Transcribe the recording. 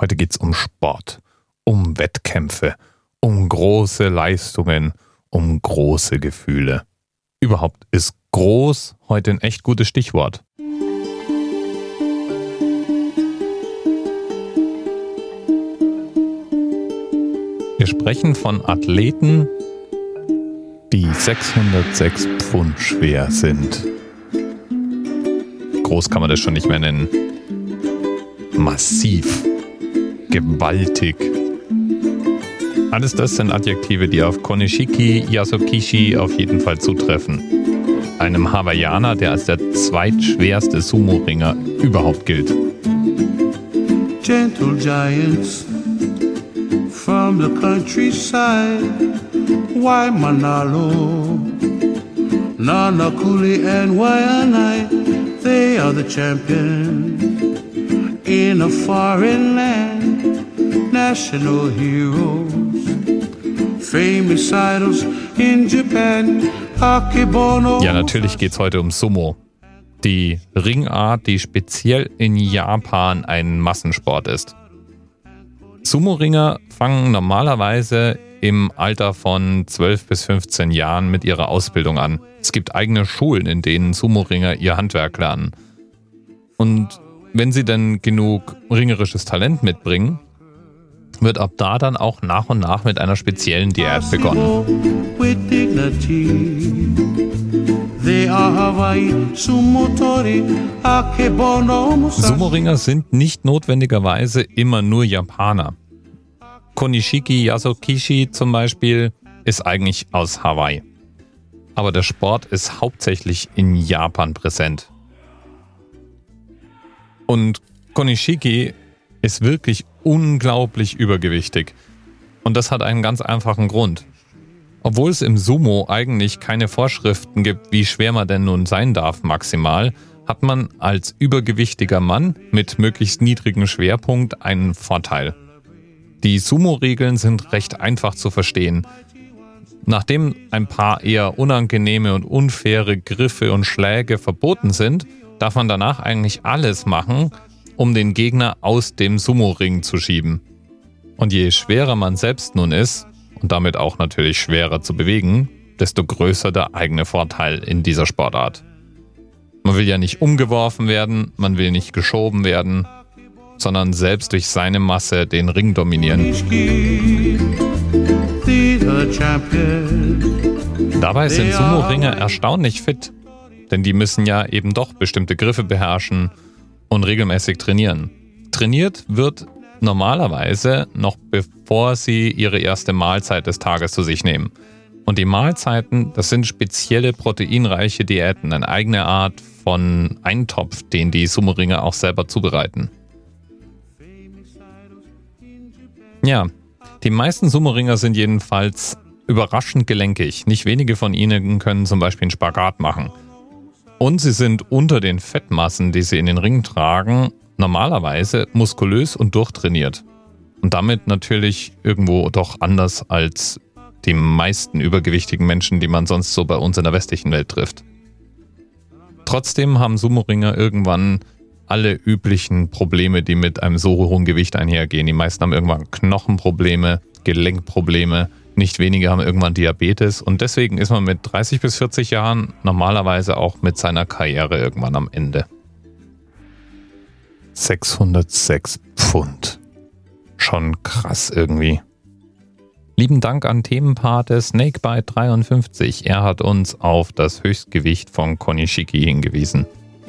Heute geht's um Sport, um Wettkämpfe, um große Leistungen, um große Gefühle. Überhaupt ist groß heute ein echt gutes Stichwort. Wir sprechen von Athleten, die 606 Pfund schwer sind. Groß kann man das schon nicht mehr nennen. Massiv. Gewaltig. Alles das sind Adjektive, die auf Konishiki Yasukishi auf jeden Fall zutreffen. Einem Hawaiianer, der als der zweitschwerste Sumo-Ringer überhaupt gilt. Gentle Giants from the countryside. Why Manalo, Nanakuli and Waianae, they are the champion in a foreign land. National heroes, famous idols in Japan. Akebono. Ja, natürlich geht's heute um Sumo. Die Ringart, die speziell in Japan ein Massensport ist. Sumo-Ringer fangen normalerweise im Alter von 12 bis 15 Jahren mit ihrer Ausbildung an. Es gibt eigene Schulen, in denen Sumo-Ringer ihr Handwerk lernen. Und wenn sie dann genug ringerisches Talent mitbringen, wird ab da dann auch nach und nach mit einer speziellen Diät begonnen. Sumo-Ringer sind nicht notwendigerweise immer nur Japaner. Konishiki Yasukishi zum Beispiel ist eigentlich aus Hawaii. Aber der Sport ist hauptsächlich in Japan präsent. Und Konishiki ist wirklich unglaublich übergewichtig. Und das hat einen ganz einfachen Grund. Obwohl es im Sumo eigentlich keine Vorschriften gibt, wie schwer man denn nun sein darf maximal, hat man als übergewichtiger Mann mit möglichst niedrigem Schwerpunkt einen Vorteil. Die Sumo-Regeln sind recht einfach zu verstehen. Nachdem ein paar eher unangenehme und unfaire Griffe und Schläge verboten sind, darf man danach eigentlich alles machen, um den Gegner aus dem Sumo-Ring zu schieben. Und je schwerer man selbst nun ist, und damit auch natürlich schwerer zu bewegen, desto größer der eigene Vorteil in dieser Sportart. Man will ja nicht umgeworfen werden, man will nicht geschoben werden, sondern selbst durch seine Masse den Ring dominieren. Dabei sind Sumo-Ringer erstaunlich fit, denn die müssen ja eben doch bestimmte Griffe beherrschen und regelmäßig trainieren. Trainiert wird normalerweise noch bevor sie ihre erste Mahlzeit des Tages zu sich nehmen. Und die Mahlzeiten, das sind spezielle proteinreiche Diäten, eine eigene Art von Eintopf, den die Sumo-Ringer auch selber zubereiten. Ja, die meisten Sumo-Ringer sind jedenfalls überraschend gelenkig. Nicht wenige von ihnen können zum Beispiel einen Spagat machen. Und sie sind unter den Fettmassen, die sie in den Ring tragen, normalerweise muskulös und durchtrainiert. Und damit natürlich irgendwo doch anders als die meisten übergewichtigen Menschen, die man sonst so bei uns in der westlichen Welt trifft. Trotzdem haben Sumo-Ringer irgendwann alle üblichen Probleme, die mit einem so hohen Gewicht einhergehen. Die meisten haben irgendwann Knochenprobleme, Gelenkprobleme, nicht wenige haben irgendwann Diabetes und deswegen ist man mit 30 bis 40 Jahren normalerweise auch mit seiner Karriere irgendwann am Ende. 606 Pfund. Schon krass irgendwie. Lieben Dank an Themenpate Snakebite53. Er hat uns auf das Höchstgewicht von Konishiki hingewiesen.